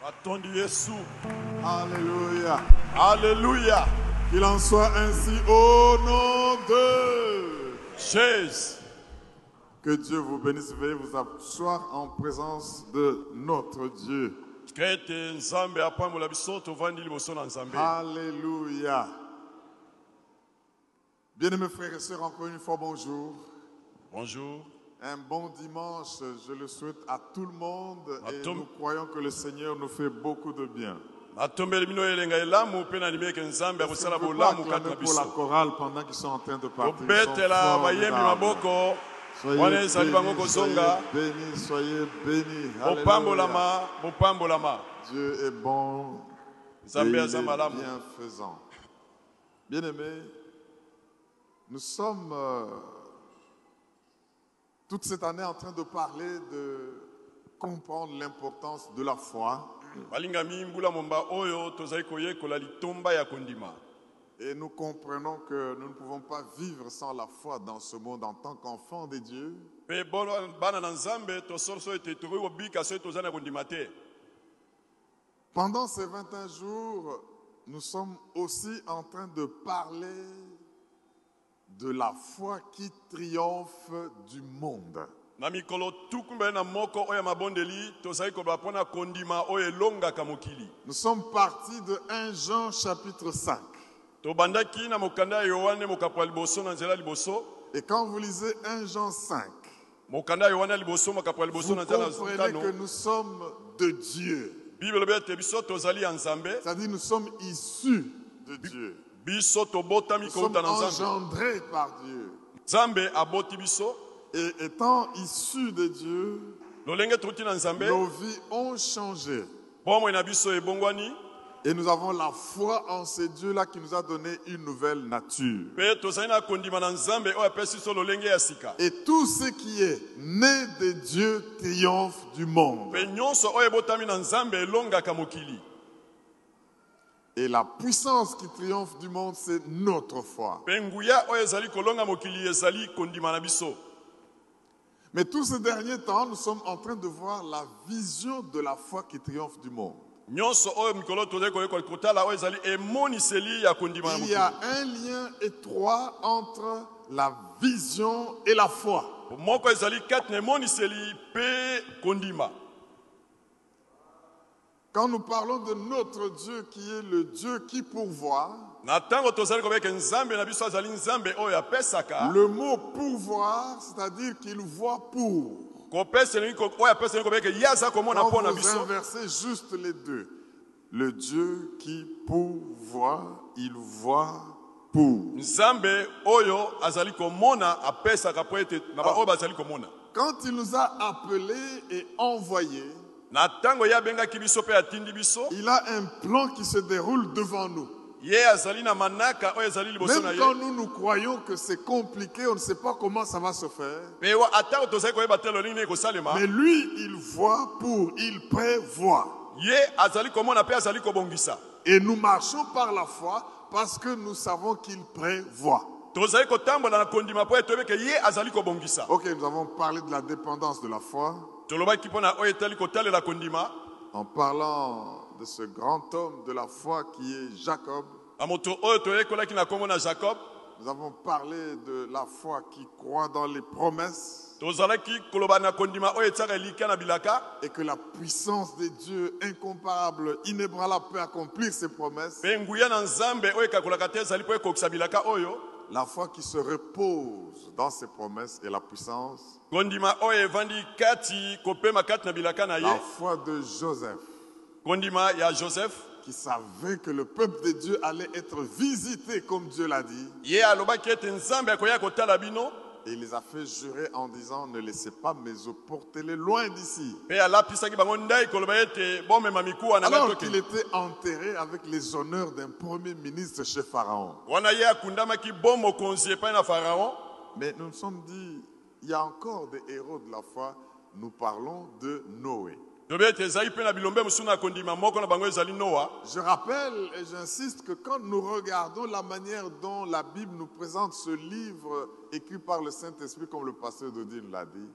batondi yesu Alléluia. alleluya Qu'il en soit ainsi au nom de jésus Que Dieu vous bénisse. Veuillez vous asseoir en présence de notre Dieu. Alléluia. Bien-aimés frères et sœurs, encore une fois, bonjour. bonjour Un bon dimanche, je le souhaite à tout le monde et nous croyons que le Seigneur nous fait beaucoup de bien. natombeli bino elenga elamu mpe nalimi eke nzambe akosala bolamu kati na acclamer pour la biso chorale pendant qu'ils sont en train de partir. Ils sont kobetela bayembi maboko Soyez wana ezali bango bénis, kozonga bopambolama bopambolama nzambe aza malamu. bienfaisant. Bien-aimés, nous sommes euh, toute cette année en train de parler de comprendre l'importance de la foi. Et nous comprenons que nous ne pouvons pas vivre sans la foi dans ce monde en tant qu'enfants de Dieu. Pendant ces 21 jours, nous sommes aussi en train de parler de la foi qui triomphe du monde. na mikolo tuku mbele na moko oyo ya mabondeli tozali koloba mpo na kondima oyo elongaka mokili Nous sommes partis de 1 Jean chapitre 5. tobandaki na mokanda ya yohane mokapo ya liboso na nzela ya liboso Et quand vous lisez 1 Jean 5, mokanda ya yohane ya liboso mokapo ya liboso vous na nzela ya comprenez tano que nous sommes de Dieu. bible elobi ete biso tozali ya nzambe C'est-à-dire nous sommes issus de Dieu. Nous sommes engendrés par Dieu. Et étant issus de Dieu, nos vies ont changé. ebongwani Et nous avons la foi en ce Dieu-là qui nous a donné une nouvelle nature. Et tout ce qui est né de Dieu triomphe du monde. mpe nyonso oyo ebotami na nzambe elongaka mokili Et la puissance qui triomphe du monde, c'est notre foi. Mais tous ces derniers temps, nous sommes en train de voir la vision de la foi qui triomphe du monde. Il y a un lien étroit entre la vision et la foi. moko ezali kati na emoniseli mpe kondima Quand nous parlons de notre Dieu qui est le Dieu qui pourvoit, apesaka le mot pourvoir, c'est-à-dire qu'il voit pour. komona Quand vous inversez juste les deux, le Dieu qui pourvoit, il voit pour. komona Quand il nous a appelés et envoyés, il a un plan qui se déroule devant nous. Même quand nous nous croyons que c'est compliqué, on ne sait pas comment ça va se faire. Mais lui, il voit pour, il prévoit. Et nous marchons par la foi parce que nous savons qu'il prévoit. Ok, nous avons parlé de la dépendance de la foi en parlant de ce grand homme de la foi qui est Jacob. Nous avons parlé de la foi qui croit dans les promesses et que la puissance de Dieu incomparable, inébranlable peut accomplir ses promesses. La foi qui se repose dans ses promesses et la puissance. La foi de Joseph joseph qui savait que le peuple de Dieu allait être visité comme Dieu l'a dit. Et il les a fait jurer en disant ne laissez pas mes eaux, portez-les loin d'ici. Alors qu'il était enterré avec les honneurs d'un premier ministre chez pharaon Mais nous nous sommes dit, il y a encore des héros de la foi. Nous parlons de Noé. Je rappelle et j'insiste que quand nous regardons la manière dont la Bible nous présente ce livre écrit par le Saint-Esprit, comme le pasteur Dodine l'a dit,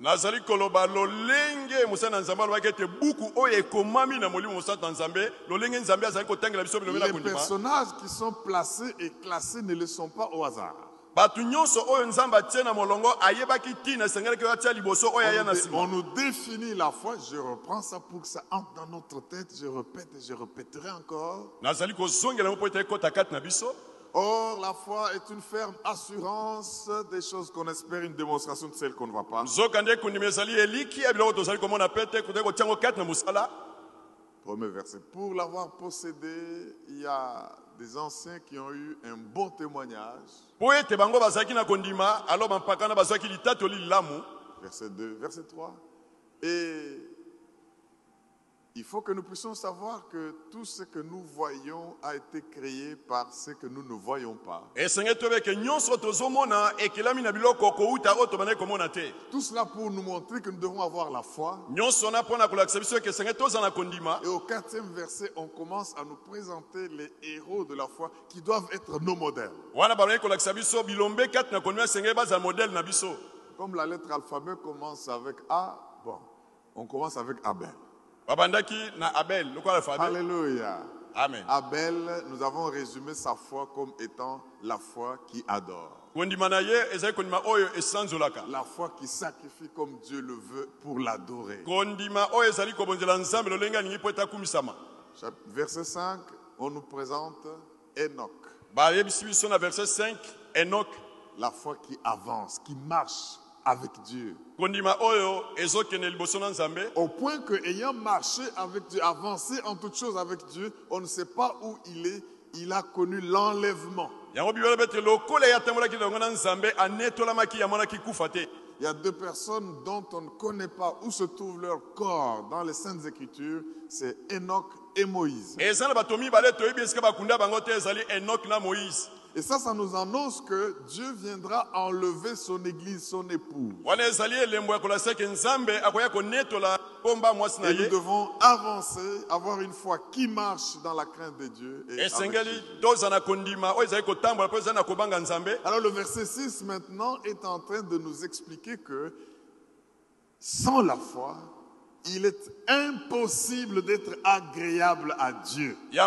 les personnages qui sont placés et classés ne le sont pas au hasard. Bato nyonso oyo nzambe atie na molongo ayebaki ntina esengelaki oyo atia liboso oyo aya On na nous, dé- nsima on nous définit la foi, je reprends ça pour que ça entre dans notre tête, je répète et je répéterai encore. nazali kozongela yango mpo ete ekota kati na biso Or, la foi est une ferme assurance des choses qu'on espère, une démonstration de celles qu'on ne voit pas. Premier verset. Pour l'avoir possédé, il y a des anciens qui ont eu un bon témoignage. Verset 2, verset 3. Et il faut que nous puissions savoir que tout ce que nous voyons a été créé par ce que nous ne voyons pas. te Tout cela pour nous montrer que nous devons avoir la foi. Et au quatrième verset, on commence à nous présenter les héros de la foi qui doivent être nos modèles. biso Comme la lettre alphabet commence avec A, bon, on commence avec Abel. Babandaki na abel. Alléluia. amen. Abel, nous avons résumé sa foi comme étant la foi qui adore. esanzolaka La foi qui sacrifie comme Dieu le veut pour l'adorer. Verset 5, on nous présente Enoch, verset 5 enok la foi qui avance, qui marche avec Dieu. Au point que, ayant marché avec Dieu, avancé en toutes choses avec Dieu, on ne sait pas où il est, il a connu l'enlèvement. Il y a deux personnes dont on ne connaît pas où se trouve leur corps dans les Saintes Écritures, c'est Enoch et Moïse. Et ça, ça nous annonce que Dieu viendra enlever son église, son épouse. Et nous devons avancer, avoir une foi qui marche dans la crainte de Dieu. et Alors le verset 6 maintenant est en train de nous expliquer que sans la foi, il est impossible d'être agréable à Dieu. Il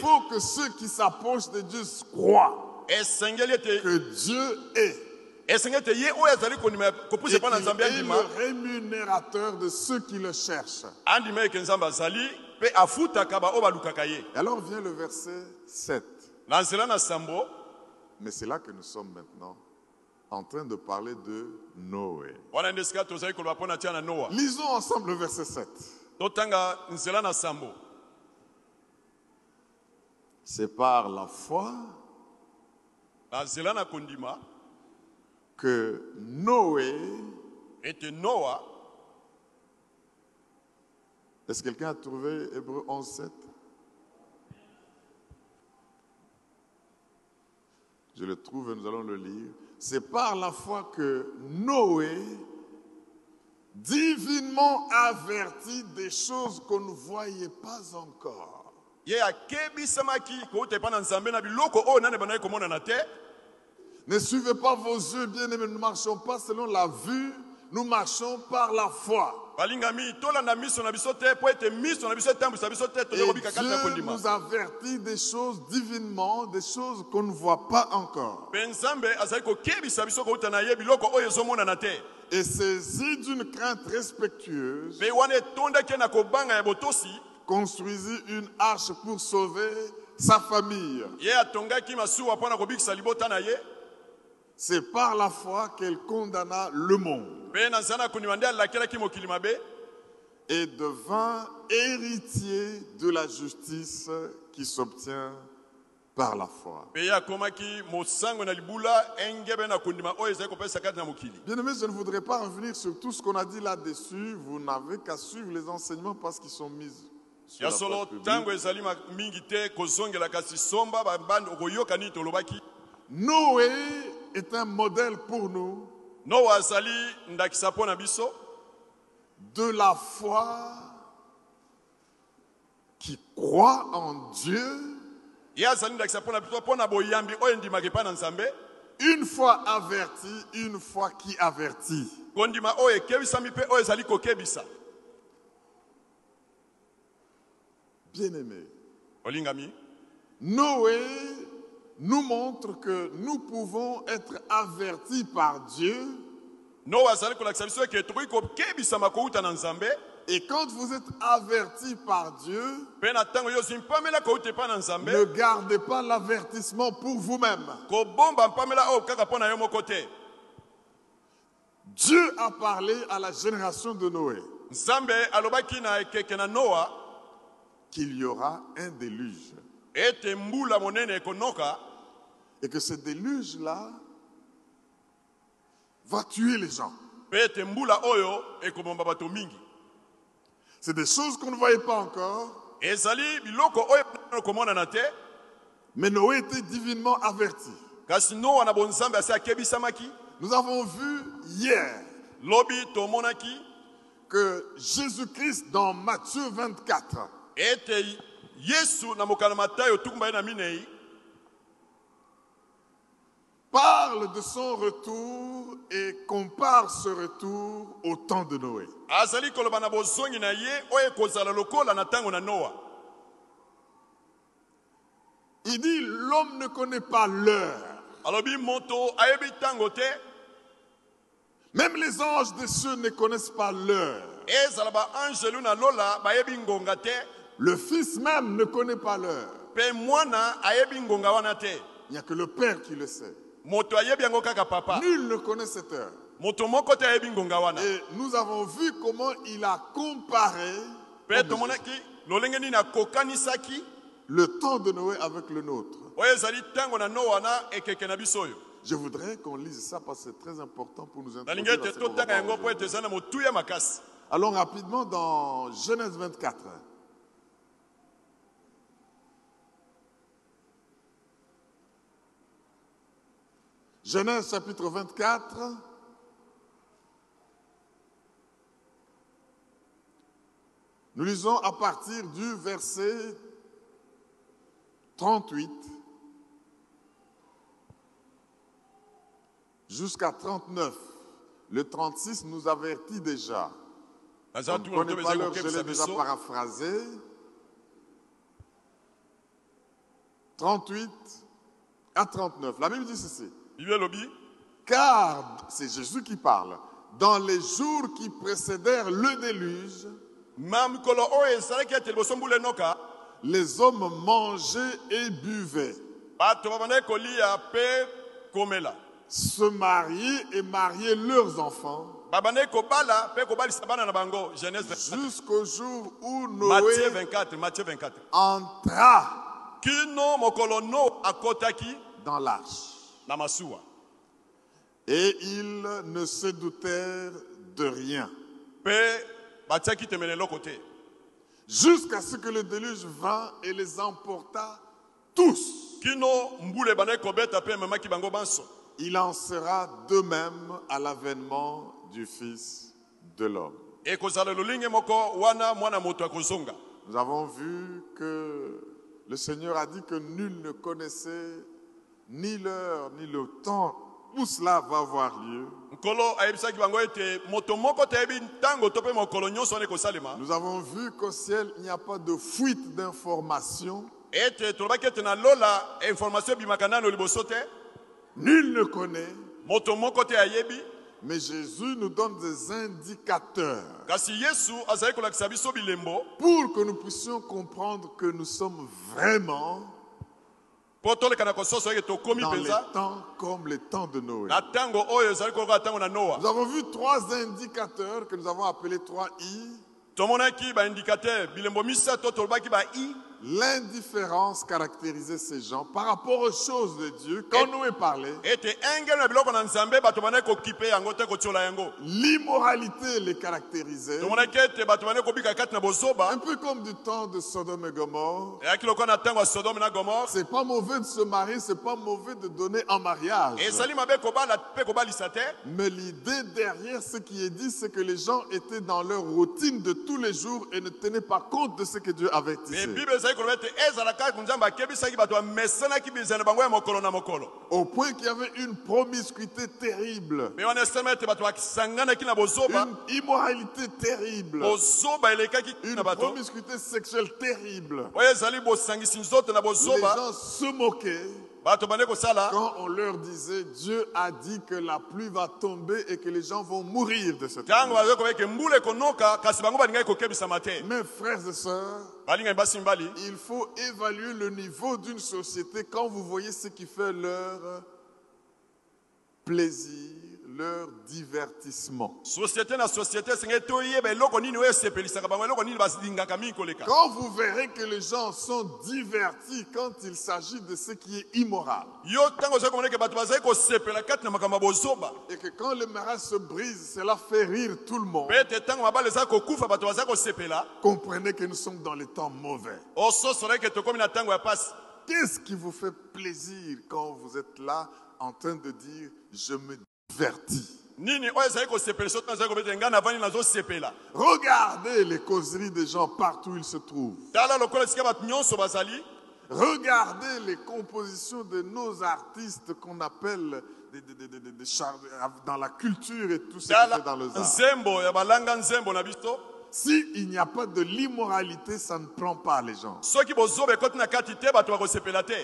faut que ceux qui s'approchent de Dieu croient que Dieu est. Et qu'il est le rémunérateur de ceux qui le cherchent. alors vient le verset 7. na nzela na sambo Mais c'est là que nous sommes maintenant en train de parler de Noé. Lisons ensemble le verset 7. totanga nzela na sambo C'est par la foi que Noé, ete noa est-ce que quelqu'un a trouvé Hébreu 11, 7 Je le trouve et nous allons le lire. C'est par la foi que Noé, divinement averti des choses qu'on ne voyait pas encore, ne suivez pas vos yeux, bien-aimés, nous ne marchons pas selon la vue, nous marchons par la foi. Balingami tolanda miso na biso te mpo ete miso na biso etambwisa biso te Et toza kobika kati na kondima nous avertit des choses divinement, des choses qu'on ne voit pas encore. mpe nzambe azali kokebisa biso kouta na ye biloko oyo ezomonana te Et saisi d'une crainte respectueuse, mpe wana etondaki ye na kobanga ya botosi construisit une arche pour sauver sa famille. ye atongaki masuwa mpo na kobikisa libota na ye C'est par la foi qu'elle condamna le monde. Et devint héritier de la justice qui s'obtient par la foi. mpe ye akomaki mosango na libula engebe na kondima oyo ezali kopesa kati na mokili. Bien aimés, je ne voudrais pas revenir sur tout ce qu'on a dit là-dessus. Vous n'avez qu'à suivre les enseignements parce qu'ils sont mis sur ya solo ntango ezali mingi te babandi tolobaki est un modèle pour nous noa azali ndakisa mpo na biso. de la foi qui croit en Dieu, ye azali ndakisa mpo na biso mpo na boyambi oyo endimaka epai na nzambe. Une foi avertie, une foi qui avertit. kondima oyo ekebisami mpe oyo ezali kokebisa. Bien-aimés, olingami. Noé nous montre que nous pouvons être avertis par Dieu. Et quand vous êtes avertis par Dieu, nzambe ne gardez pas l'avertissement pour vous-même. te Dieu a parlé à la génération de Noé. Qu'il y aura un déluge ete mbula monene ekonoka et que ce déluge-là va tuer les gens. mingi. C'est des choses qu'on ne voyait pas encore, te. Mais Noé était divinement averti. Nous avons vu hier que Jésus-Christ, dans Matthieu 24, ete yesu na mokano matayo tukumba ye na minei parle de son retour et compare ce retour au temps de Noé. azali koloba na bozongi na ye oyo ekozala lokola na ntango na noa Il dit, l'homme ne connaît pas l'heure. alobi moto ayebi ntango te Même les anges des cieux ne connaissent pas l'heure. ezala baangelu na lola bayebi ngonga te Le Fils même ne connaît pas l'heure. mpe mwana ayebi ngonga wana te Il n'y a que le Père qui le sait. Moto ayebi yango kaka papa Nul ne connaît cette heure. moto moko te ayebi ngonga wana Et nous avons vu comment il a comparé mpe tomonaki lolenge nini akokanisaki? Le temps de Noé avec le nôtre. oyo ezali ntango na noa na ekeke na biso oyo Je voudrais qu'on lise ça parce que c'est très important pour nous introduire. makasi Allons rapidement dans Genèse 24. Genèse chapitre 24. Nous lisons à partir du verset 38 jusqu'à 39. Le 36 nous avertit déjà. On ne pas l'heure, je l'ai déjà paraphrasé. 38 à 39. La Bible dit ceci. Car, c'est Jésus qui parle, dans les jours qui précédèrent le déluge, les hommes mangeaient et buvaient, se mariaient et mariaient leurs enfants, babandaki kobala mpe kobalisa bana na bango genèse 24. jusqu'au jour où matthieu Noé 24 matthieu 24 entra dans l'arche. Na masuwa Et ils ne se doutèrent de rien. jusqu'à ce que le déluge vint et les emporta tous. Il en sera de même à l'avènement du Fils de l'homme. akozonga Nous avons vu que le Seigneur a dit que nul ne connaissait ni l'heure ni le temps où cela va avoir lieu. Nous avons vu qu'au ciel, il n'y a pas de fuite d'informations. Nul ne connaît, mais Jésus nous donne des indicateurs pour que nous puissions comprendre que nous sommes vraiment mpo toleka na kososo ete tokomi dans les temps comme les temps de Noé. Nous avons vu trois indicateurs que nous avons appelés trois I. tomonaki baindikateur bilembo misato tolobaki ba i L'indifférence caractérisait ces gens par rapport aux choses de Dieu. Quand te kotiola yango l'immoralité les caractérisait. na bozoba Un peu comme du temps de Sodome et Gomorre. C'est pas mauvais de se marier, c'est pas mauvais de donner en mariage. Mais l'idée derrière ce qui est dit, c'est que les gens étaient dans leur routine de tous les jours et ne tenaient pas compte de ce que Dieu avait ezali koloba ete ezalaka nzambe akebisaki bato bamesanaki bizela na bango ya mokolo na mokolo Au point qu'il y avait une promiscuité terrible, me wana esalema ete bato basanganaki na bozoba une immoralité terrible, bozoba elekaki une na bato promiscuité sexuelle terrible. oyo ezali bosangisi nzoto na Les bozoba gens se moquaient quand on leur disait Dieu a dit que la pluie va tomber et que les gens vont mourir de cette pluie. Mes frères et sœurs, il faut évaluer le niveau d'une société quand vous voyez ce qui fait leur plaisir, leur divertissement. koleka. Quand vous verrez que les gens sont divertis quand il s'agit de ce qui est immoral, et que quand le mariage se brise, cela fait rire tout le monde, comprenez que nous sommes dans les temps mauvais. pasi. Qu'est-ce qui vous fait plaisir quand vous êtes là en train de dire je me Regardez les causeries des gens partout où ils se trouvent. Regardez les compositions de nos artistes qu'on appelle des- des- des- dans la culture et tout fait dans le art. S'il n'y a pas de l'immoralité, ça ne prend pas les gens.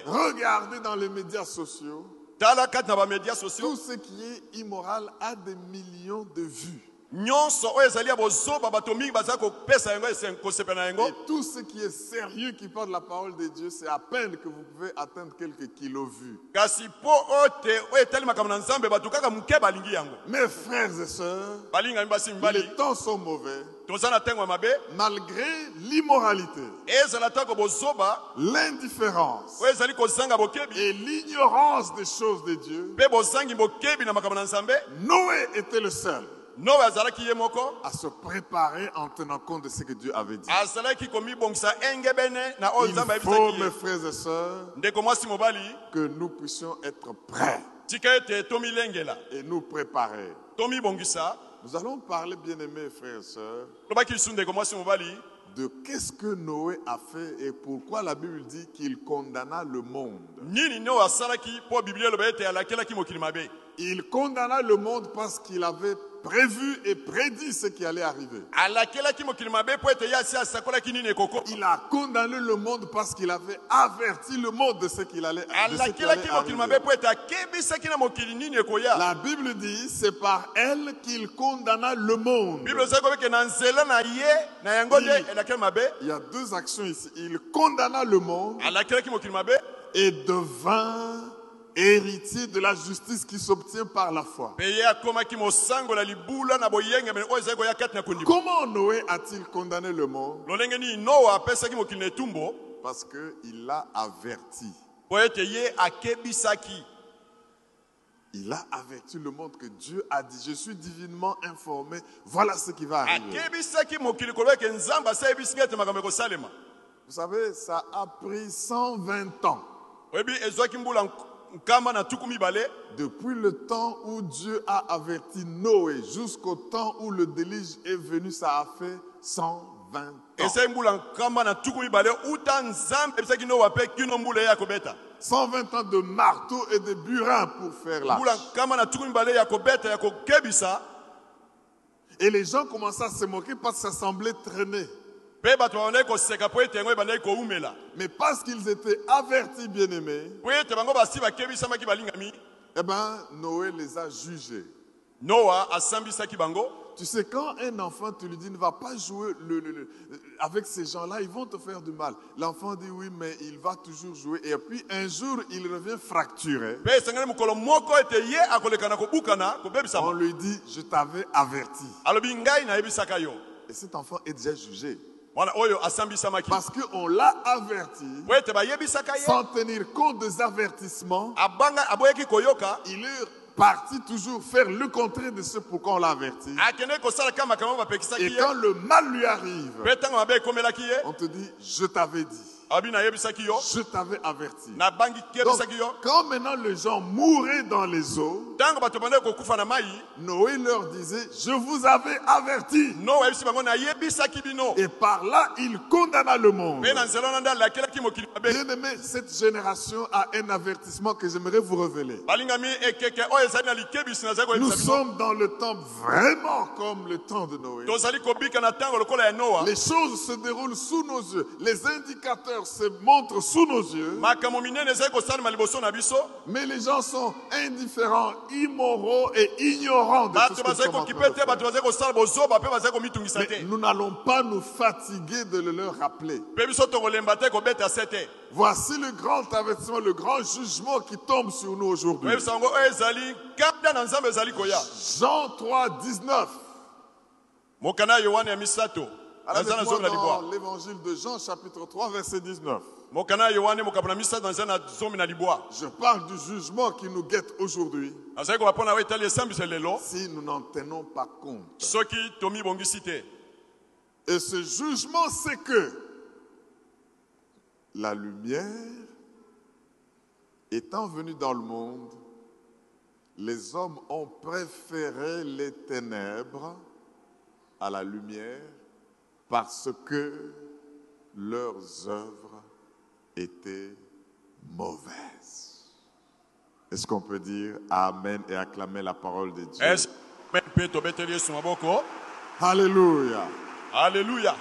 Regardez dans les médias sociaux, tout ce qui est immoral a des millions de vues. Nyonso oyo ezali ya bozoba bato mingi bazali kopesa yango ese- kosepela na yango. Et tout ce qui est sérieux qui parle de la parole de Dieu, c'est à peine que vous pouvez atteindre quelques kilos vues. kasi mpo oyo te oyo etali makambo na nzambe bato kaka moke balingi yango. Mes frères et sœurs, balingami basi mibali. les temps sont mauvais. toza na ntango ya mabe. Malgré l'immoralité, ezala ntango bozoba. l'indifférence oyo ezali kozanga bokebi. et l'ignorance des choses de Dieu, mpe bozangi bokebi na makambo na nzambe. Noé était le seul à se préparer en tenant compte de ce que Dieu avait dit. Il faut, mes frères et sœurs, que nous puissions être prêts. Et nous préparer. Nous allons parler, bien-aimés frères et sœurs, de qu'est-ce que Noé a fait et pourquoi la Bible dit qu'il condamna le monde. Il condamna le monde parce qu'il avait prévu et prédit ce qui allait arriver. Il a condamné le monde parce qu'il avait averti le monde de ce qu'il allait, qui allait La Bible dit, c'est par elle qu'il condamna le monde. Il- Il y a deux actions ici. Il condamna le monde et devint héritier de la justice qui s'obtient par la foi. Comment Noé a-t-il condamné le monde? Parce qu'il l'a averti. Il a averti le monde que Dieu a dit, je suis divinement informé, voilà ce qui va arriver. Vous savez, ça a pris 120 ans. Depuis le temps où Dieu a averti Noé jusqu'au temps où le déluge est venu, ça a fait 120 ans. esali mbula nkama na tuku mibale uta nzambe ebisaki noa mpe kino mbula ye ya kobeta? 120 ans de marteau et de burin pour faire la mbula nkama na tuku mibale ya kobeta ya kokebisa Et les gens commençaient à se moquer parce que ça semblait traîner. Mais parce qu'ils étaient avertis, bien-aimés, eh ben, Noé les a jugés. Tu sais, quand un enfant, tu lui dis ne va pas jouer le- le- le- avec ces gens-là, ils vont te faire du mal. L'enfant dit oui, mais il va toujours jouer. Et puis un jour, il revient fracturé. On lui dit, je t'avais averti. Et cet enfant est déjà jugé. Parce qu'on l'a averti, sans tenir compte des avertissements, il est parti toujours faire le contraire de ce pourquoi on l'a averti. Et quand le mal lui arrive, on te dit, je t'avais dit, je t'avais averti. Donc, quand maintenant les gens mouraient dans les eaux, Noé leur disait, je vous avais averti. Et par là, il condamna le monde. Bien aimé, cette génération a un avertissement que j'aimerais vous révéler. Nous sommes dans le temps vraiment comme le temps de Noé. Les choses se déroulent sous nos yeux. Les indicateurs se montrent sous nos yeux. Mais les gens sont indifférents, immoraux et ignorants de tout ce que nous Mais n'allons pas nous fatiguer de le leur rappeler. Voici le grand avertissement, le grand jugement qui tombe sur nous aujourd'hui. Jean 3, 19. Dans l'évangile de Jean, chapitre 3, verset 19. mokanda ya yohane mokambo na misato naza na zomi na libwa Je parle du jugement qui nous guette aujourd'hui. Si nous n'en tenons pas compte. Et ce jugement, c'est que la lumière étant venue dans le monde, les hommes ont préféré les ténèbres à la lumière parce que leurs œuvres étaient mauvaises. Est-ce qu'on peut dire Amen et acclamer la parole de Dieu Alléluia. alleluya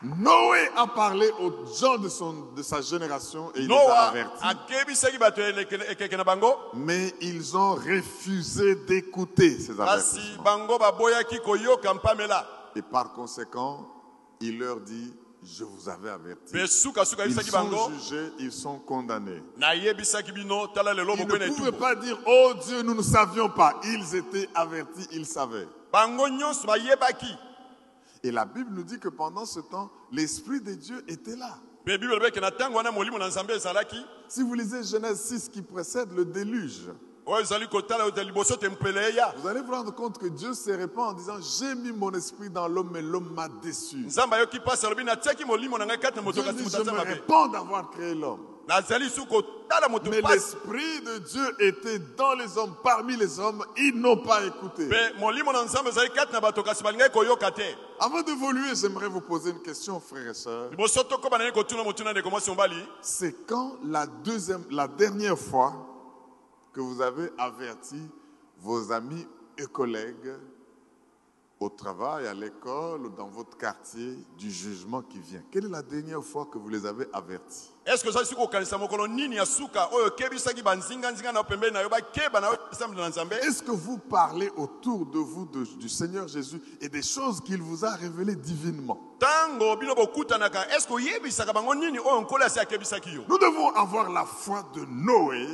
Noé a parlé aux gens de, son, de sa génération et il les a avertis. Mais ils ont refusé d'écouter ces avertissements. Et par conséquent, il leur dit, je vous avais averti. Ils ayebisaki sont jugés, ils sont condamnés. Ils ne pouvaient pas dire, oh Dieu, nous ne savions pas. Ils étaient avertis, ils savaient. nyonso bayebaki Et la Bible nous dit que pendant ce temps, l'Esprit de Dieu était là. Si vous lisez Genèse 6 qui précède le déluge, Vous allez vous rendre compte que Dieu se répand en disant J'ai mis mon esprit dans l'homme, mais l'homme m'a déçu. Dieu dit Je me répands d'avoir créé l'homme. Mais l'esprit de Dieu était dans les hommes, parmi les hommes, ils n'ont pas écouté. Avant d'évoluer, j'aimerais vous poser une question, frères et sœurs. C'est quand la deuxième, la dernière fois que vous avez averti vos amis et collègues au travail, à l'école ou dans votre quartier du jugement qui vient? Quelle est la dernière fois que vous les avez avertis? Que Est-ce que vous parlez autour de vous de- du Seigneur Jésus et des choses qu'il vous a révélées divinement? Yo? Nous devons avoir la foi de Noé,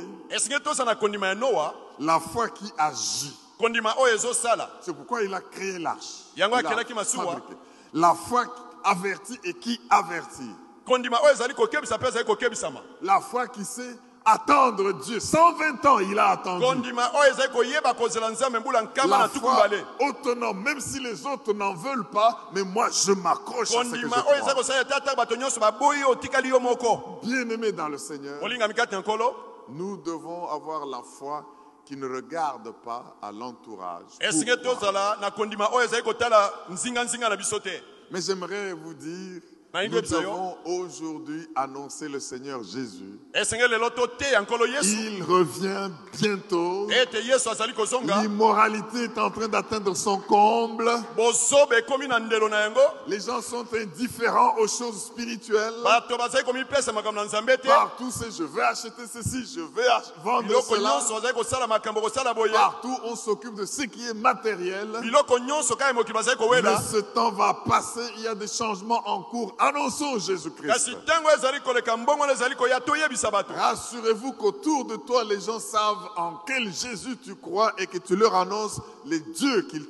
la foi qui agit. C'est pourquoi il a créé l'arche. La foi avertit et qui avertit. La foi qui sait attendre Dieu. 120 ans, il a attendu. La foi autonome, même si les autres n'en veulent pas, mais moi je m'accroche à ce que je crois. moko Bien-aimés dans le Seigneur, nous devons avoir la foi qui ne regarde pas à l'entourage. Mais j'aimerais vous dire, nous devons aujourd'hui annoncer le Seigneur Jésus. yesu Il revient bientôt. kozonga L'immoralité est en train d'atteindre son comble. Les gens sont indifférents aux choses spirituelles. Partout, c'est je vais acheter ceci, je vais vendre cela. Partout, on s'occupe de ce qui est matériel. Mais ce temps va passer, il y a des changements en cours. Annonçons Jésus-Christ. Rassurez-vous qu'autour de toi, les gens savent en quel Jésus tu crois et que tu leur annonces les dieux qu'il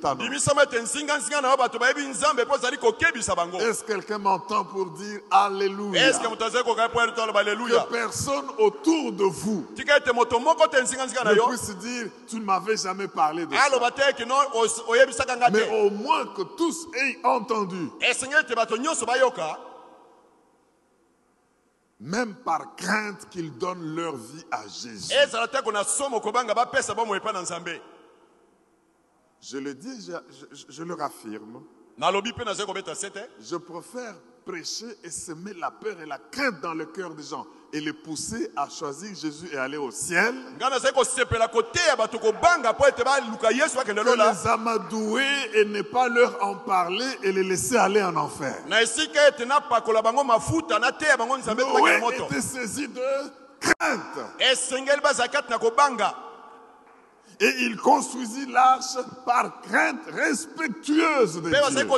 kokebisa bango. Est-ce que quelqu'un m'entend pour dire Alléluia? Que personne autour de vous ne puisse dire Tu ne m'avais jamais parlé de ça. Mais au moins que tous aient entendu, même par crainte qu'ils donnent leur vie à Jésus. ezala te kona somo kobanga bapesa bomoi epai na nzambe Je le dis, je, je- je le raffirme. Je préfère prêcher et semer la peur et la crainte dans le cœur des gens et les pousser à choisir Jésus et aller au ciel. Que les amadouer et ne pas leur en parler et les laisser aller en enfer. Noé était saisi de crainte esengeli bazala kati na kobanga et il construisit l'arche par crainte respectueuse de Dieu.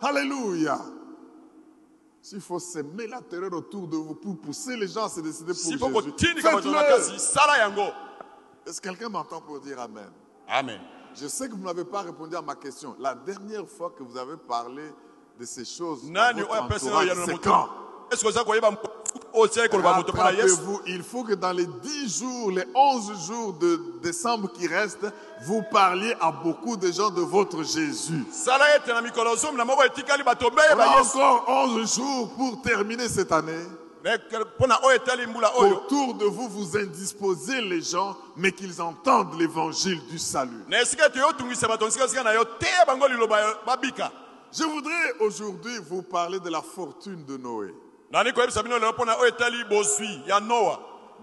Alléluia. S'il faut semer la terreur autour de vous pour pousser les gens à se décider pour Jésus, faites-le. Est-ce que quelqu'un m'entend pour dire Amen? Amen Je sais que vous n'avez pas répondu à ma question. La dernière fois que vous avez parlé de ces choses, c'est quand? Il faut que dans les 10 jours, les 11 jours de décembre qui restent, vous parliez à beaucoup de gens de votre Jésus. On a yesu encore 11 jours pour terminer cette année. Autour de vous, vous indisposez les gens, mais qu'ils entendent l'évangile du salut. Je voudrais aujourd'hui vous parler de la fortune de Noé.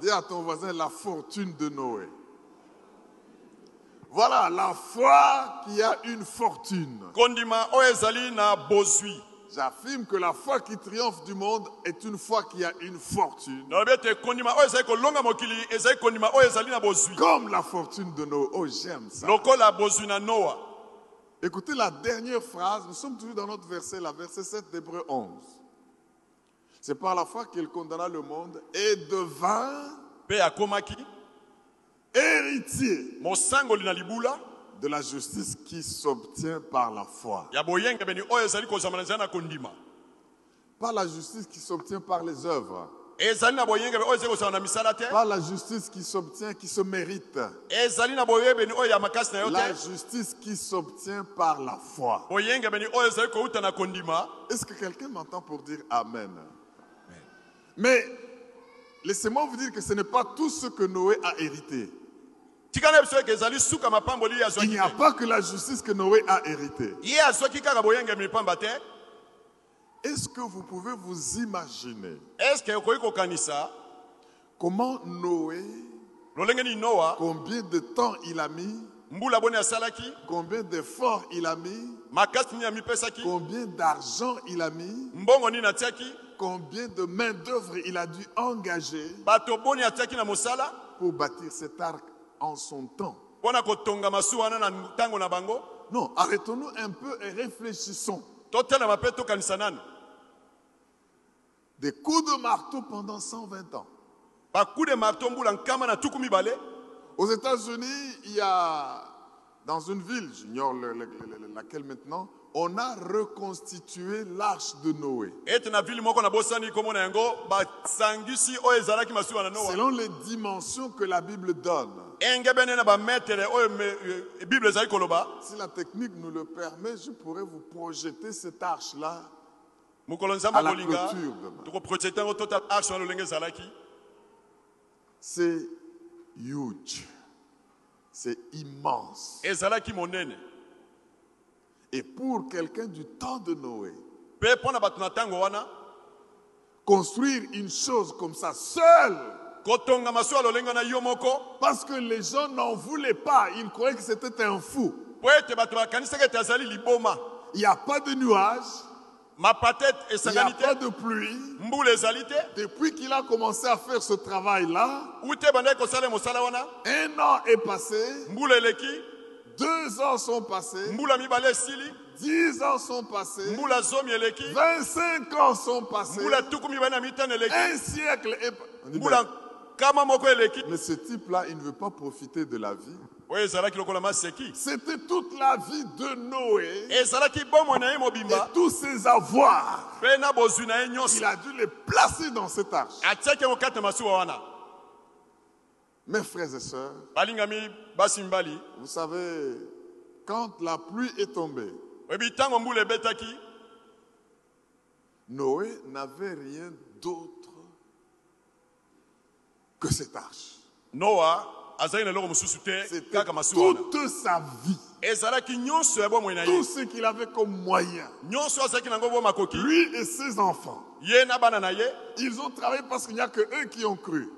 Dis à ton voisin la fortune de Noé. Voilà la foi qui a une fortune. J'affirme que la foi qui triomphe du monde est une foi qui a une fortune. Comme la fortune de Noé. Oh, j'aime ça. Écoutez la dernière phrase. Nous sommes toujours dans notre verset, la verset 7 d'Hébreu 11. C'est par la foi qu'il condamna le monde et devint héritier de la justice qui s'obtient par la foi. Pas la justice qui s'obtient par les œuvres. Pas la justice qui s'obtient, qui se mérite. La justice qui s'obtient par la foi. Est-ce que quelqu'un m'entend pour dire Amen? Mais laissez-moi vous dire que ce n'est pas tout ce que Noé a hérité. Il n'y a pas que la justice que Noé a hérité. ye azwaki kaka boyengebeni pamba te. Est-ce que vous pouvez vous imaginer comment Noé, combien de temps il a mis, combien d'efforts il a mis, combien d'argent il a mis, combien de main-d'œuvre il a dû engager pour bâtir cet arc en son temps. Non, arrêtons-nous un peu et réfléchissons. Des coups de marteau pendant 120 ans. Aux États-Unis, il y a, dans une ville, j'ignore le- le- le- laquelle maintenant, on a reconstitué l'arche de Noé. Selon les dimensions que la Bible donne. eh, Si la technique nous le permet, je pourrais vous projeter cette arche-là. À la clôture tota C'est huge. C'est immense. Et pour quelqu'un du temps de Noé, construire une chose comme ça seul, parce que les gens n'en voulaient pas, ils croyaient que c'était un fou. Il n'y a pas de nuages, il n'y a pas de pluie. Depuis qu'il a commencé à faire ce travail-là, un an est passé, deux ans sont passés, mbula mibale esili dix ans sont passés, mbula zomi eleki. 25 ans sont passés, mbula tuku mibale na mitano eleki. Un siècle est mbula nkama moko eleki. Mais ce type-là, il ne veut pas profiter de la vie. C'était toute la vie de Noé. Et tous ses avoirs. Il a dû les placer dans cette arche. atiaki yango kati na masuwa wana Mes frères et sœurs, vous savez, quand la pluie est tombée, Noé n'avait rien d'autre que cette arche. C'était toute sa vie, tout ce qu'il avait comme moyen. Lui et ses enfants, ils ont travaillé parce qu'il n'y a que eux qui ont cru.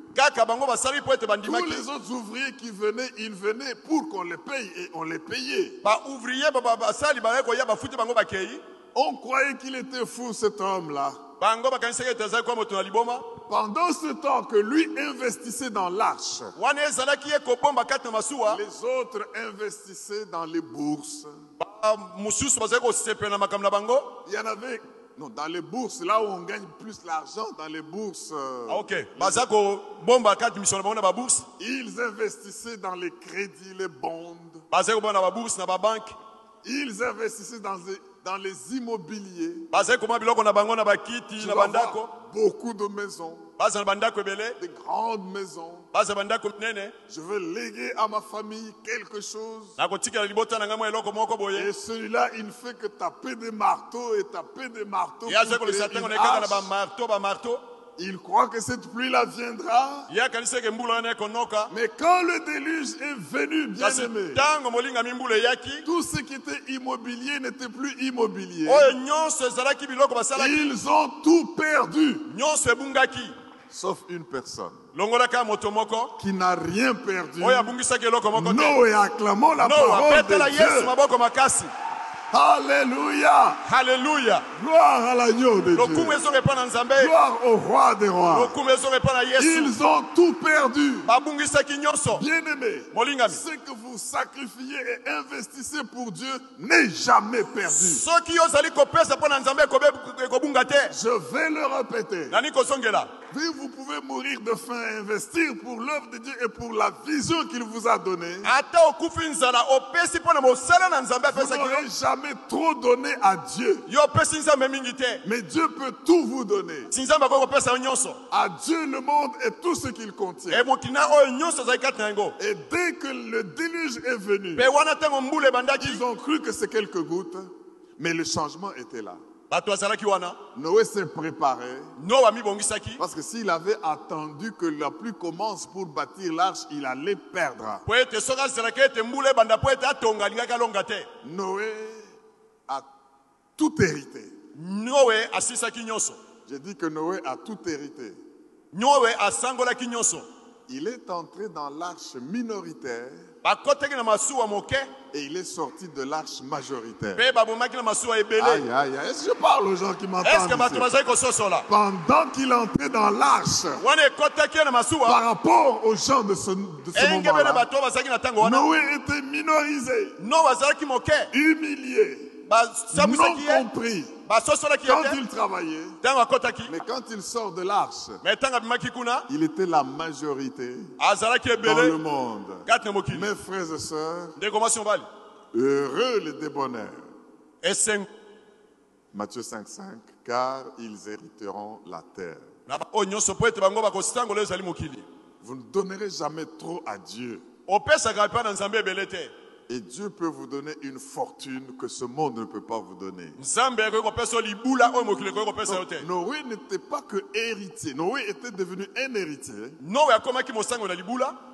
Tous les autres ouvriers qui venaient, ils venaient pour qu'on les paye et on les payait. On croyait qu'il était fou, cet homme-là. Pendant ce temps que lui investissait dans l'arche, les autres investissaient dans les bourses. Il y en avait, non, dans les bourses, là où on gagne plus l'argent, dans les bourses, euh, Ah, ok ils investissaient dans les crédits, les bonds. Ils investissaient dans les, dans les immobiliers. Tu beaucoup de maisons, des grandes maisons. Je veux léguer à ma famille quelque chose. Et celui-là, il ne fait que taper des marteaux et taper des marteaux. Il croit que cette pluie-là viendra. Mais quand le déluge est venu, bien aimé, tout ce qui était immobilier n'était plus immobilier. Ils ont tout perdu. Sauf une personne qui n'a rien perdu. Noé, acclamons la parole de Dieu. Alléluia. halleluya Gloire à l'agneau de Dieu. Gloire au roi des rois. Ils ont tout perdu. Bien-aimés, molingami ce que vous sacrifiez et investissez pour Dieu n'est jamais perdu. Je vais le répéter. Oui, vous pouvez mourir de faim et investir pour l'œuvre de Dieu et pour la vision qu'il vous a donnée. Vous n'aurez jamais trop donné à Dieu. Mais Dieu peut tout vous donner. À Dieu le monde et tout ce qu'il contient. e yango Et dès que le déluge est venu, ils ont cru que c'est quelques gouttes, mais le changement était là. Noé s'est préparé parce que s'il avait attendu que la pluie commence pour bâtir l'arche, il allait perdre. Noé tout hérité. noe asilisaki nyonso J'ai dit que Noé a tout hérité. noe asangolaki nyonso Il est entré dans l'arche minoritaire bakotaki na masuwa moke et il est sorti de l'arche majoritaire. mpe babomaki na masuwa ebele Aïe, aïe, aïe. Est-ce que je parle aux gens qui m'entendent bato ici? bazali kososola? Pendant qu'il entrait dans l'arche, wana ekotaki ye na masuwa? par rapport aux gens de ce, de ce engebe na moment-là, bato na wana? Noé était minorisé, no azalaki moke humilié, non basambwisaki ye compris ye quand il travaillait. Mais quand il sort de l'arche, il était la majorité azalaki dans le monde. Mes frères et sœurs, heureux les débonnaires. Matthieu 5,5 car ils hériteront la terre. Vous ne donnerez jamais trop à Dieu. Et Dieu peut vous donner une fortune que ce monde ne peut pas vous donner. Noé n'était pas que héritier. Noé était devenu un héritier.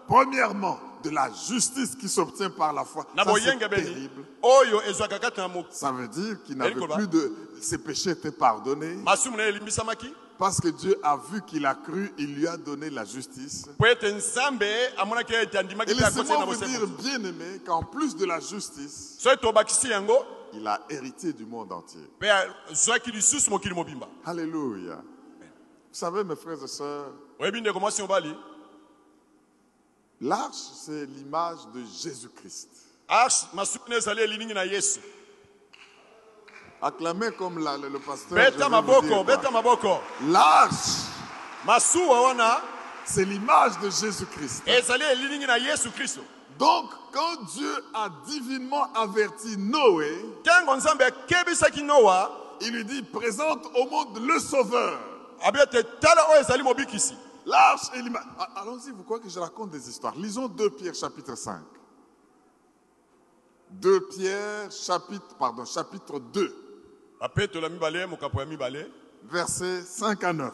Premièrement, de la justice qui s'obtient par la foi. Ça, terrible. Ça veut dire qu'il n'avait plus de... Ses péchés étaient pardonnés. Parce que Dieu a vu qu'il a cru, il lui a donné la justice. Et laissez-moi vous dire, bien aimé, qu'en plus de la justice, il a hérité du monde entier. Alléluia. Vous savez, mes frères et sœurs, l'arche, c'est l'image de Jésus-Christ. arshe masumu na ezali elilingi na yesu Acclamez comme la- le, le pasteur. beta maboko beta maboko L'arche, masuwa wana c'est l'image de Jésus-Christ. ezali elilingi na yesu kristo Donc, quand Dieu a divinement averti Noé, ntango nzambe akebisaki noa il lui dit, présente au monde le Sauveur. abi ete tala oyo ezali mobikisi L'arche et l'image. Allons-y, vous croyez que je raconte des histoires? Lisons 2 Pierre chapitre 5. 2 Pierre chapitre, pardon, chapitre 2, versets 5 à 9.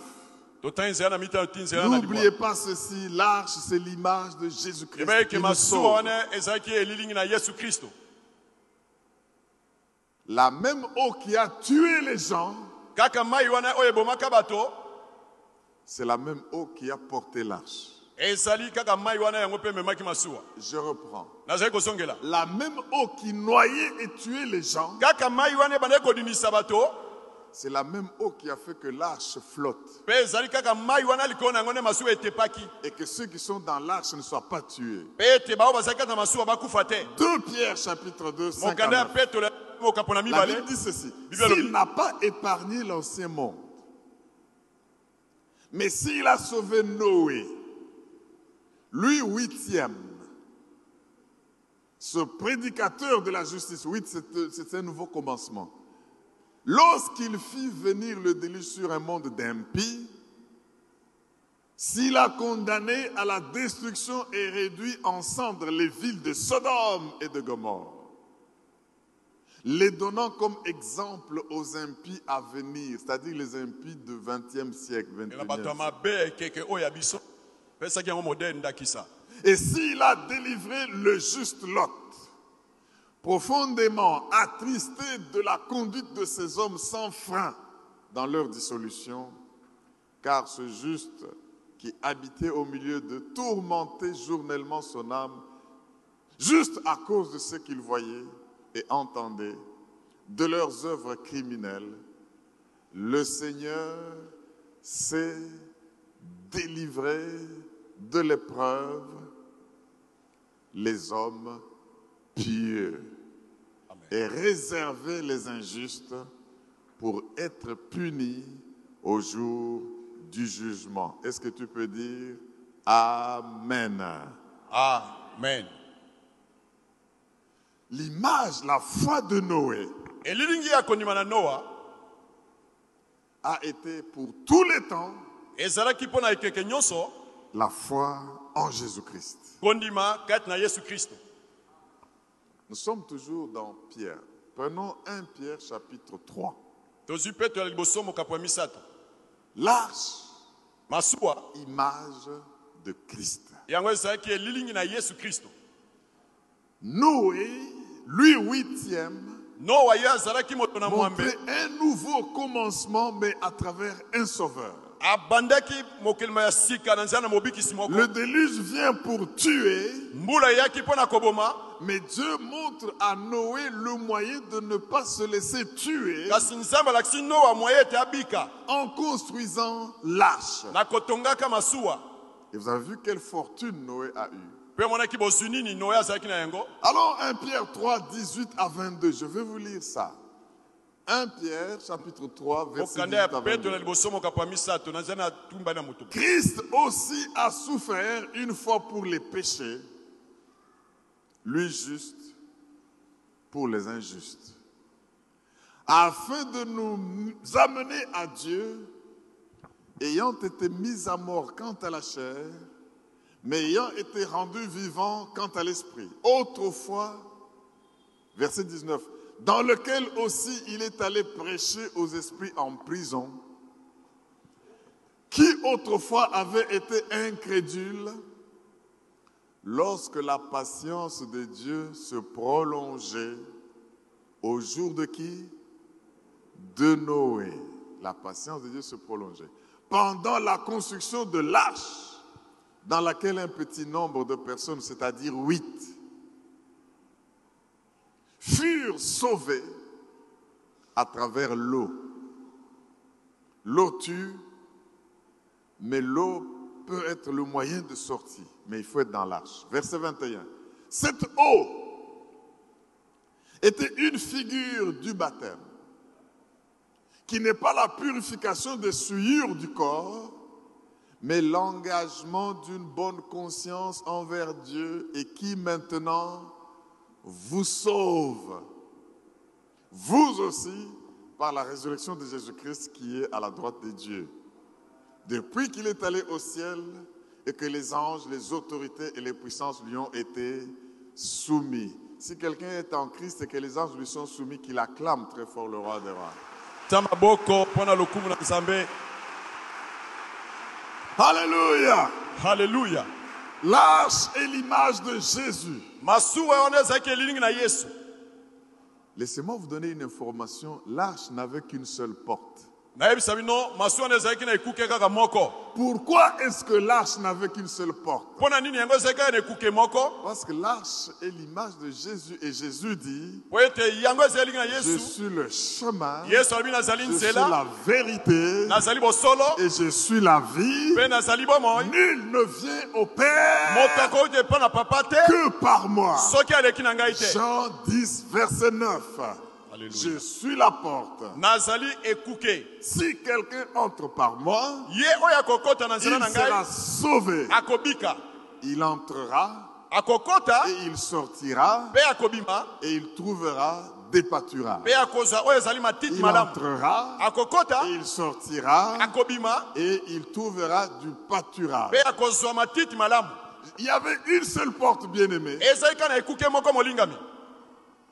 totangi nzela na mitano ti nzela na N'oubliez pas ceci, l'arche c'est l'image de Jésus-Christ La même eau qui a tué les gens, c'est la même eau qui a porté l'arche. Je reprends. La même eau qui noyait et tuait les gens, c'est la même eau qui a fait que l'arche flotte et que ceux qui sont dans l'arche ne soient pas tués. mpe ete bao bazali kaka na masuwa bakufa te 2 Pierre chapitre 2, 5 à mokanda ya 9. petolo mokapo na La mibale Bible dit ceci. S'il n'a pas épargné l'ancien monde, mais s'il a sauvé Noé, lui huitième, ce prédicateur de la justice, huit, c'est- c'est un nouveau commencement. Lorsqu'il fit venir le déluge sur un monde d'impies, s'il a condamné à la destruction et réduit en cendres les villes de Sodome et de Gomorre, les donnant comme exemple aux impies à venir, c'est-à-dire les impies du 20e siècle. ela 21e bato ya siècle. Et s'il a délivré le juste Lot, profondément attristé de la conduite de ces hommes sans frein dans leur dissolution, car ce juste qui habitait au milieu de tourmentait journellement son âme, juste à cause de ce qu'il voyait et entendait, de leurs œuvres criminelles, le Seigneur s'est délivré de l'épreuve les hommes pieux. Et réservé les injustes pour être punis au jour du jugement. Est-ce que tu peux dire Amen? Amen. L'image, la foi de Noé a été pour tous les temps la foi en Jésus-Christ. Nous sommes toujours dans Pierre. Prenons 1 Pierre chapitre 3. tozwi petelo ya liboso mokapo ya misato L'arche, image de Christ. Noé, lui huitième, montrait un nouveau commencement, mais à travers un sauveur. Le déluge vient pour tuer, mais Dieu montre à Noé le moyen de ne pas se laisser tuer en construisant l'arche. Et vous avez vu quelle fortune Noé a eue. Alors 1 Pierre 3, 18 à 22, je vais vous lire ça. 1 Pierre chapitre 3, verset 18 mokanda ya à petelo 22. ya liboso mokapo ya misato na nzela na tumba na moto Christ aussi a souffert une fois pour les péchés, lui juste pour les injustes, afin de nous amener à Dieu, ayant été mis à mort quant à la chair, mais ayant été rendu vivant quant à l'esprit. Autrefois, verset 19, dans lequel aussi il est allé prêcher aux esprits en prison, qui autrefois avait été incrédule, lorsque la patience de Dieu se prolongeait au jour de qui? De Noé. La patience de Dieu se prolongeait. Pendant la construction de l'arche, dans laquelle un petit nombre de personnes, c'est-à-dire huit, furent sauvées à travers l'eau. L'eau tue, mais l'eau peut être le moyen de sortie, mais il faut être dans l'arche. Verset 21. Cette eau était une figure du baptême, qui n'est pas la purification des souillures du corps, mais l'engagement d'une bonne conscience envers Dieu et qui maintenant vous sauve, vous aussi, par la résurrection de Jésus-Christ qui est à la droite de Dieu. Depuis qu'il est allé au ciel et que les anges, les autorités et les puissances lui ont été soumis. Si quelqu'un est en Christ et que les anges lui sont soumis, qu'il acclame très fort le roi des rois. Alléluia. haleluya L'arche est l'image de Jésus. Laissez-moi vous donner une information. L'arche n'avait qu'une seule porte. Pourquoi est-ce que l'arche n'avait qu'une seule porte? Parce que l'arche est l'image de Jésus et Jésus dit, je suis le chemin, je suis la vérité et je suis la vie. Nul ne vient au Père que par moi. Jean 10, verset 9. Alléluia. Je suis la porte. Si quelqu'un entre par moi, il sera sauvé. akobika Il entrera akokota et il sortira et il trouvera des pâturages. Il entrera akokota et il sortira akobima et il trouvera du pâturage. Il y avait une seule porte, moko molingami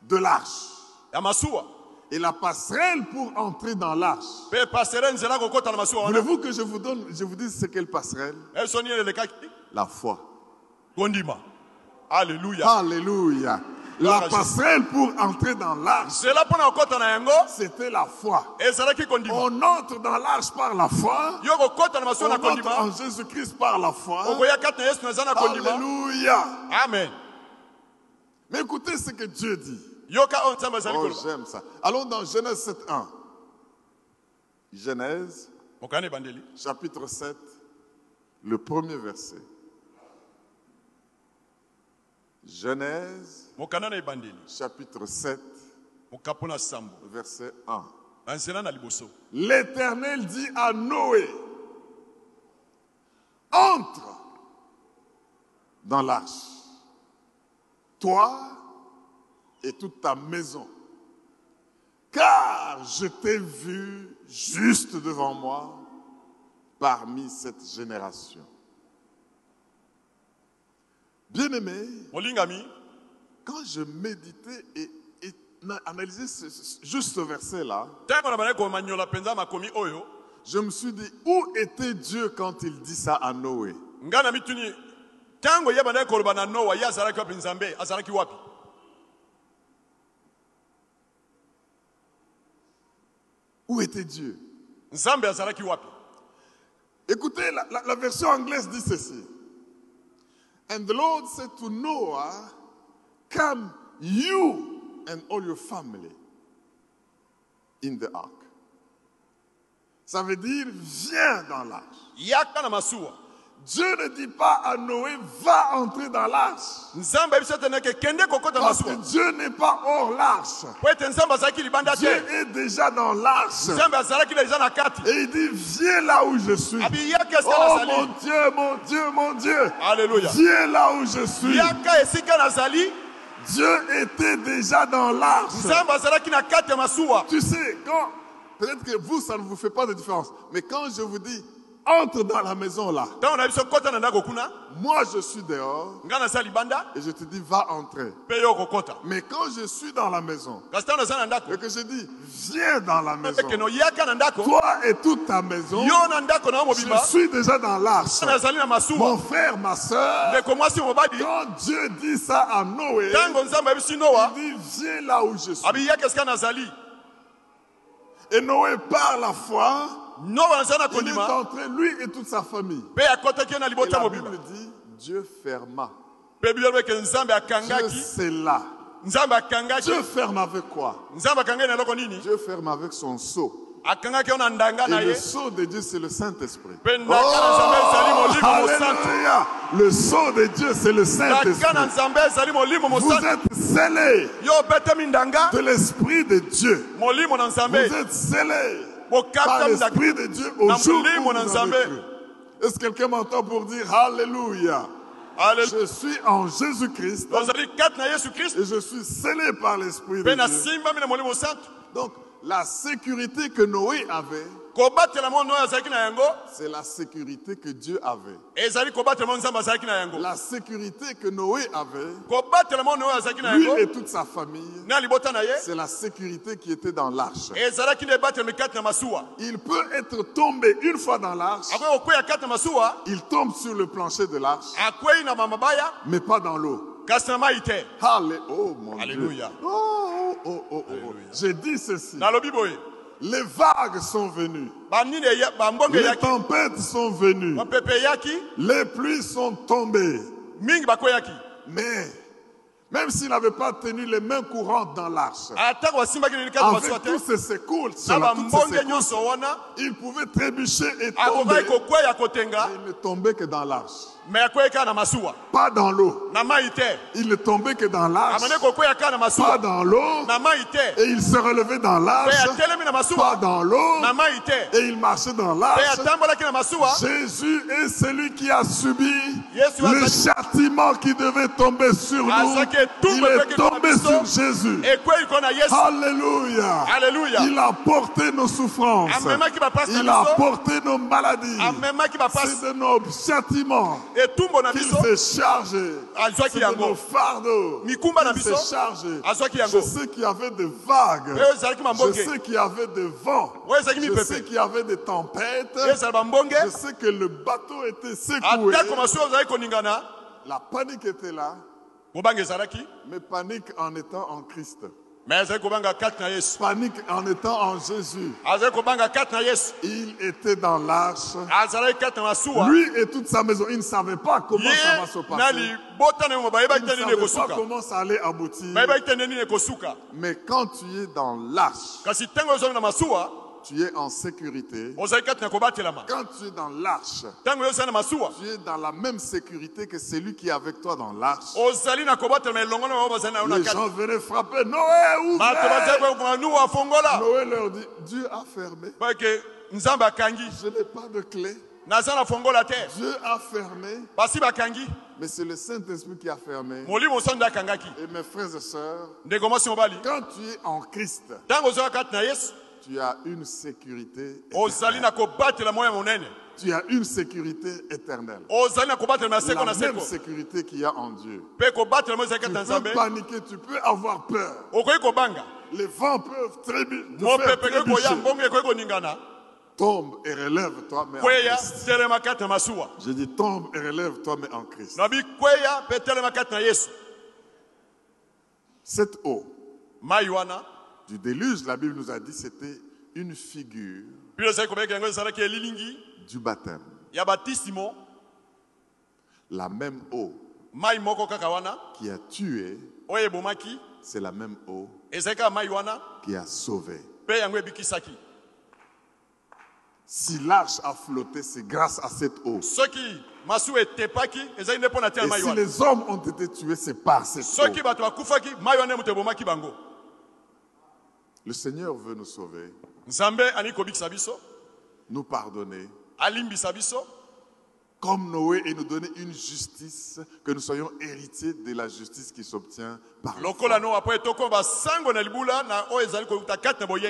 de l'arche. Ya masuwa Et la passerelle pour entrer dans l'arche. Voulez-vous que je vous donne, je vous dise c'est quelle passerelle? Eso nini elekaki La foi. alleluya Alléluia. La passerelle pour entrer dans l'arche, c'était la foi. On entre dans l'arche par la foi. On entre en Jésus-Christ par la foi. Alléluia. amen Mais écoutez ce que Dieu dit. Oh, j'aime ça. Allons dans Genèse 7.1. Genèse, chapitre 7, le premier verset. Genèse, chapitre 7, mokapo na sambo verset 1. na nzela na liboso L'Éternel dit à Noé, entre dans l'arche, toi et toute ta maison, car je t'ai vu juste devant moi parmi cette génération. Bien-aimé, quand je méditais et, et analysais ce- ce- juste ce verset-là, oyo Je me suis dit, où était Dieu quand il dit ça à Noé ngai na mituni ntango ye bandaki koloba na noa ye azalaki wapi nzambe azalaki wapi Où était Dieu? Écoutez, la, la- la version anglaise dit ceci. And the Lord said to Noah, Come you and all your family in the ark. Ça veut dire, viens dans l'arche. Dieu ne dit pas à Noé, va entrer dans l'arche. Parce que Dieu n'est pas hors l'arche. Dieu est déjà dans l'arche. Et il dit, viens là où je suis. Oh mon Dieu, mon Dieu, mon Dieu. alleluya Viens là où je suis. Dieu était déjà dans l'arche. Tu sais, quand, peut-être que vous, ça ne vous fait pas de différence, mais quand je vous dis, entre dans la maison là, moi je suis dehors. et je te dis, va entrer. Mais quand je suis dans la maison et que je dis, viens dans la maison, toi et toute ta maison, je suis déjà dans l'arche. Mon frère, ma soeur, quand Dieu dit ça à Noé, il dit, viens là où je suis. Et Noé, par la foi, il est entré, lui et toute sa famille. Et la Bible dit, Dieu ferma. Dieu nzambe akangaki. Dieu ferme avec quoi? Dieu ferme avec son na Et le ye. sceau de Dieu, c'est le Saint-Esprit. Alléluia. Le sceau de Dieu, c'est le Saint-Esprit. Vous êtes scellés de l'Esprit de Dieu. Vous êtes scellés par l'Esprit de Dieu au na jour où molimo vous na avez nzambe cru. Est-ce que quelqu'un m'entend pour dire Alléluia? Je suis en Jésus-Christ et je suis scellé par l'Esprit de Dieu. Donc, la sécurité que Noé avait, c'est la sécurité que Dieu avait. La sécurité que Noé avait, lui et toute sa famille, c'est la sécurité qui était dans l'arche. Il peut être tombé une fois dans l'arche, il tombe sur le plancher de l'arche, mais pas dans l'eau. oh mon Alléluia. Dieu. Oh, oh, oh, oh, oh. J'ai dit ceci. Les vagues sont venues. Les tempêtes sont venues. Les pluies sont tombées. Mais, même s'il n'avait pas tenu les mains courantes dans l'arche, masuwa avec tous ces secours, il pouvait trébucher et tomber. Mais il ne tombait que dans l'arche, pas dans l'eau. Il ne tombait que dans l'arche, pas dans l'eau. Et il se relevait dans l'arche, pas dans l'eau. Et il marchait dans l'arche. Jésus est celui qui a subi le châtiment qui devait tomber sur nous. Il est tombé sur Jésus. Alléluia. Il a porté nos souffrances. Il a porté nos maladies. C'est de nos châtiments etumbo na biso s'est chargé. azwaki yango fardeaux mikumba na biso s'est chargé. azwaki Je sais qu'il y avait des vagues. oyo ezalaki Je mambonge sais qu'il y avait des vents. oyo ezalaki Je sais qu'il y avait des tempêtes. oyo ezala bambonge Je sais que le bateau était secoué. atako masuwa ozalaki koningana La panique était là, ezalaki mais panique en étant en Christ. Panique en étant en Jésus. Il était dans l'arche. Lui et toute sa maison, ils ne savaient pas comment ça va se passer. bayebaki ne savaient pas comment ça allait aboutir. Mais quand tu es dans l'arche, tu es en sécurité. Quand tu es dans l'arche, tu es dans la même sécurité que celui qui est avec toi dans l'arche. Les gens venaient frapper. Noé, bato bazali ouvre kokoma nu afongola Noé leur dit, Dieu a fermé. Je n'ai pas de clé. Dieu a fermé. Mais c'est le Saint-Esprit qui a fermé. Et mes frères et sœurs, quand tu es en Christ, tu as une sécurité. monene Tu as une sécurité éternelle. La même sécurité qu'il y a en Dieu. Tu peux paniquer, tu peux avoir peur. Les vents peuvent trébucher. Tombe et relève-toi, mais en Christ. Je dis tombe et relève-toi, mais en Christ. Cette eau du déluge, la Bible nous a dit, c'était une figure du baptême. La même eau qui a tué, c'est la même eau qui a sauvé. Si l'arche a flotté, c'est grâce à cette eau. Et si les hommes ont été tués, c'est par cette eau. bato bakufaki mai wana moto ebomaki bango Le Seigneur veut nous sauver, nous pardonner, comme Noé, et nous donner une justice, que nous soyons héritiers de la justice qui s'obtient par na Nous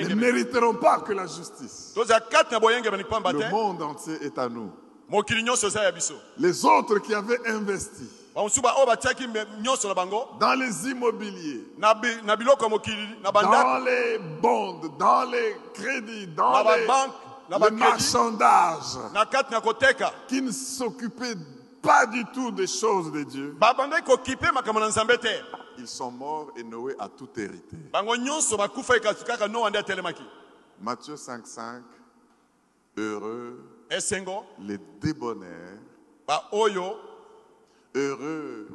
ne mériterons pas que la justice. Le monde entier est à nous. Les autres qui avaient investi bango. Dans les immobiliers, dans les bonds, dans les crédits, dans les, le marchandage, qui ne s'occupaient pas du tout des choses de Dieu. Ils sont morts et Noé a tout hérité. atelemaki. Matthieu 5,5 Heureux les débonnaires, heureux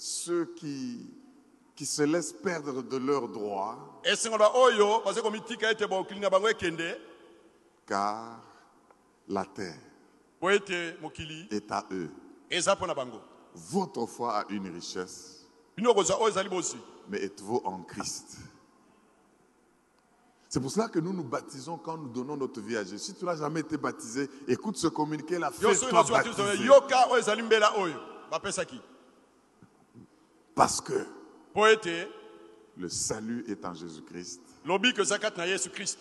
ceux qui, qui se laissent perdre de leurs droits, car la terre est à eux. Votre foi a une richesse, mais êtes-vous en Christ? C'est pour cela que nous nous baptisons quand nous donnons notre vie à Jésus. Si tu n'as jamais été baptisé, écoute ce communiqué yo soki fais-toi Parce que ete le salut est en Jésus-Christ. lobiko eza kati na yesu kristo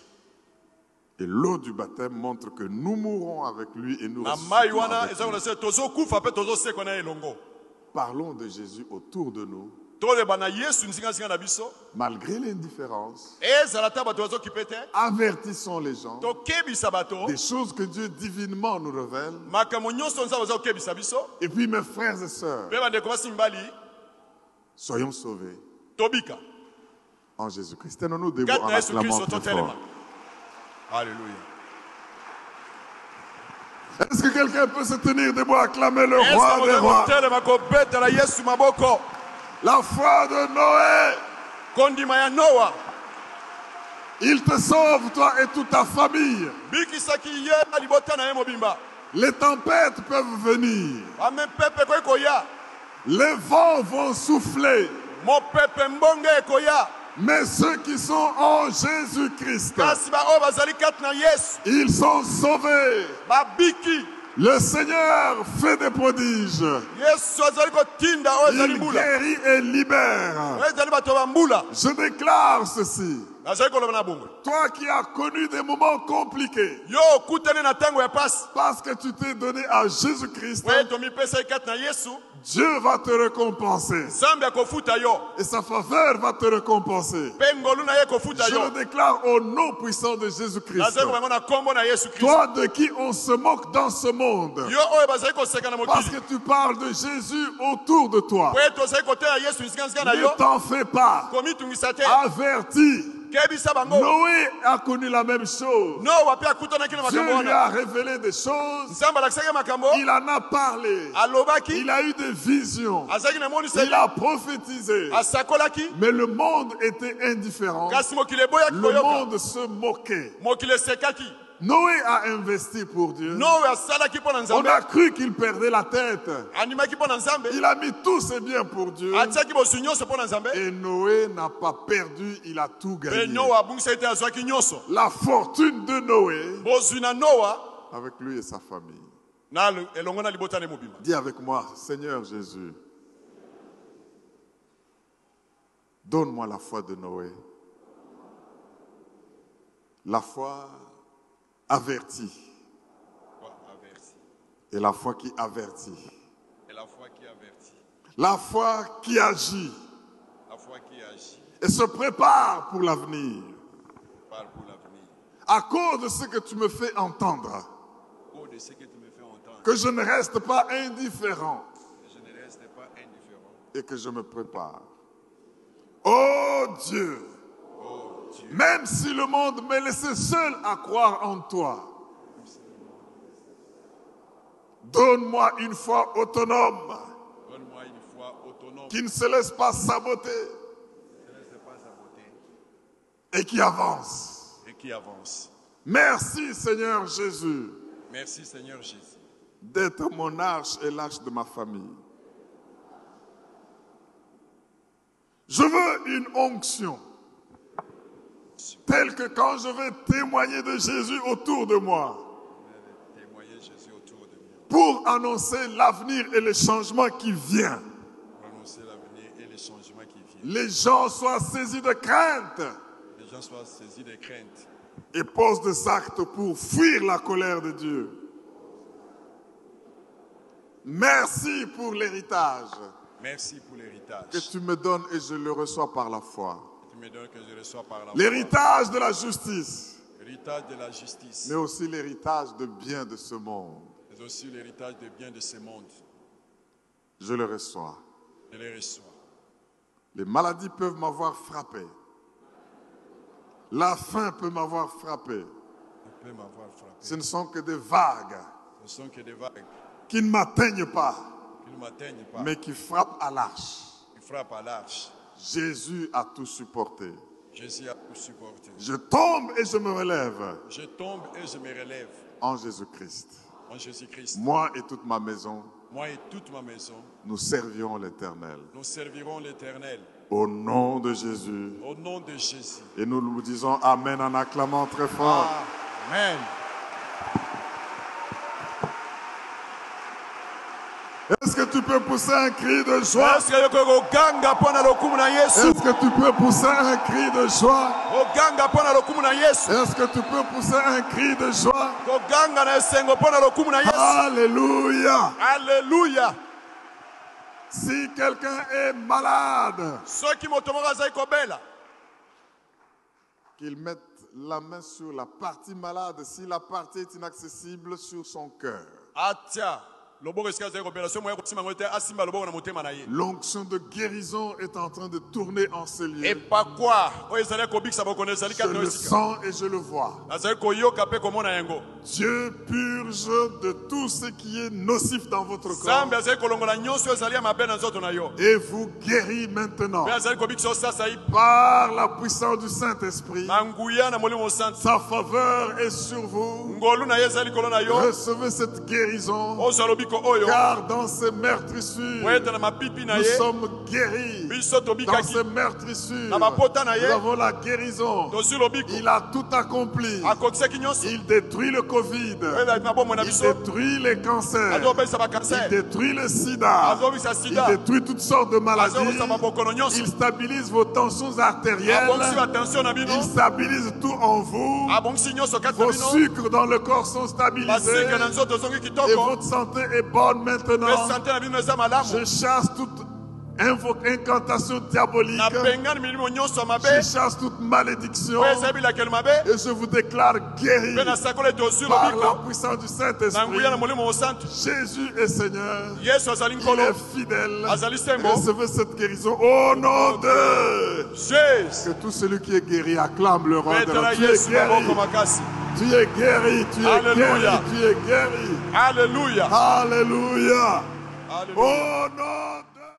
Et l'eau du baptême montre que nous mourrons avec lui et nous na mai ressuscitons wana avec eza lui. kona se tozokufa mpe tozosekwa na ye elongo. Parlons de Jésus autour de nous, malgré l'indifférence. Avertissons les gens des choses que Dieu divinement nous révèle. Et puis mes frères et sœurs, soyons sauvés tobika. en Jésus-Christ. Tenons-nous debout en acclamant très fort. alleluya Est-ce que quelqu'un peut se tenir debout, acclamer le roi des rois? La foi de Noé, kondima ya noa. Il te sauve, toi et toute ta famille. Les tempêtes peuvent venir, les vents vont souffler, mais ceux qui sont en Jésus-Christ, ils sont sauvés. Le Seigneur fait des prodiges. Il guérit et libère. Je déclare ceci. Toi qui as connu des moments compliqués, parce que tu t'es donné à Jésus-Christ, Dieu va te récompenser. Et sa faveur va te récompenser. Je le déclare au nom puissant de Jésus-Christ. Toi de qui on se moque dans ce monde, parce que tu parles de Jésus autour de toi. Ne t'en fais pas. Avertis. Noé a connu la même chose. Dieu lui a révélé des choses. Il en a parlé. Il a eu des visions. Il a prophétisé. Mais le monde était indifférent. Le monde se moquait. Noé a investi pour Dieu. On a cru qu'il perdait la tête. Il a mis tous ses biens pour Dieu. Et Noé n'a pas perdu, il a tout gagné. La fortune de Noé avec lui et sa famille. Dis avec moi, Seigneur Jésus, donne-moi la foi de Noé. La foi avertie et la foi qui avertit. Et la foi qui avertit, La foi qui agit. La foi qui agit, et se prépare pour l'avenir. À cause de ce que tu me fais entendre, de ce que tu me fais entendre, que je ne reste pas indifférent. Que je ne reste pas indifférent. et que je me prépare. Oh Dieu, Dieu, même si le monde m'est laissé seul à croire en toi, donne-moi une foi autonome donne-moi une foi autonome, qui ne se laisse pas saboter qui ne laisse pas saboter et qui avance. et qui avance. Merci Seigneur Jésus Merci Seigneur Jésus d'être mon arche et l'arche de ma famille. Je veux une onction telle que quand je vais témoigner de Jésus autour de moi, pour annoncer l'avenir et le changement qui vient. les gens soient saisis de crainte Les gens soient saisis de crainte et posent des actes pour fuir la colère de Dieu. Merci pour l'héritage Merci pour l'héritage. que tu me donnes et je le reçois par la foi. L'héritage de la justice, L'héritage de la justice, mais aussi l'héritage de biens de ce monde. mais aussi l'héritage des biens de ce monde. Je le reçois. Je les reçois. Les maladies peuvent m'avoir frappé. La faim peut m'avoir frappé. Peut. Ce ne sont que des vagues Ce ne sont que des vagues qui ne m'atteignent pas, mais qui frappent à l'arche. qui frappent à l'arche. Jésus a tout supporté. Jésus a tout supporté. Je tombe et je me relève Je tombe et je me relève en Jésus-Christ. en Jésus-Christ. Moi et toute ma maison, Moi et toute ma maison, nous servirons l'Éternel. nous servirons l'Éternel. Au nom de Jésus. Au nom de Jésus. Et nous nous disons Amen en acclamant très fort. Amen. Est-ce que tu peux pousser un cri de joie? Est-ce que tu peux pousser un cri de joie? Est-ce que tu peux pousser un cri de joie? Alléluia. alleluya Si quelqu'un est malade, qu'il mette la main sur la partie malade. Si la partie est inaccessible sur son cœur. L'onction de guérison est en train de tourner en oyo ezali kobikisa bokono ezali Je le sens et je le vois. Dieu purge de tout ce qui est nocif dans votre corps. Et vous guérit maintenant. Par la puissance du Saint-Esprit. Sa faveur est sur vous. Recevez cette guérison. Car dans ces meurtrissures, nous sommes guéris. Dans ces meurtrissures, nous avons la guérison. Il a tout accompli. Il détruit le Covid. bomoi na Il détruit les cancers. Il détruit le sida. Il détruit toutes sortes de maladies. Il stabilise vos tensions artérielles. bino Il stabilise tout en vous. na Vos sucres dans le corps sont stabilisés. Et kitoko votre santé est bonne maintenant. Je chasse toute incantation diabolique. Je chasse toute malédiction. Et je vous déclare guéri par la puissance du Saint-Esprit. Jésus est Seigneur. Il est fidèle. Recevez cette guérison au nom de jésus que tout celui qui est guéri acclame le roi de Tu es guéri. Tu es guéri. Tu es Alléluia. guéri. Tu es guéri. alleluya Alléluia. Alleluya. Au nom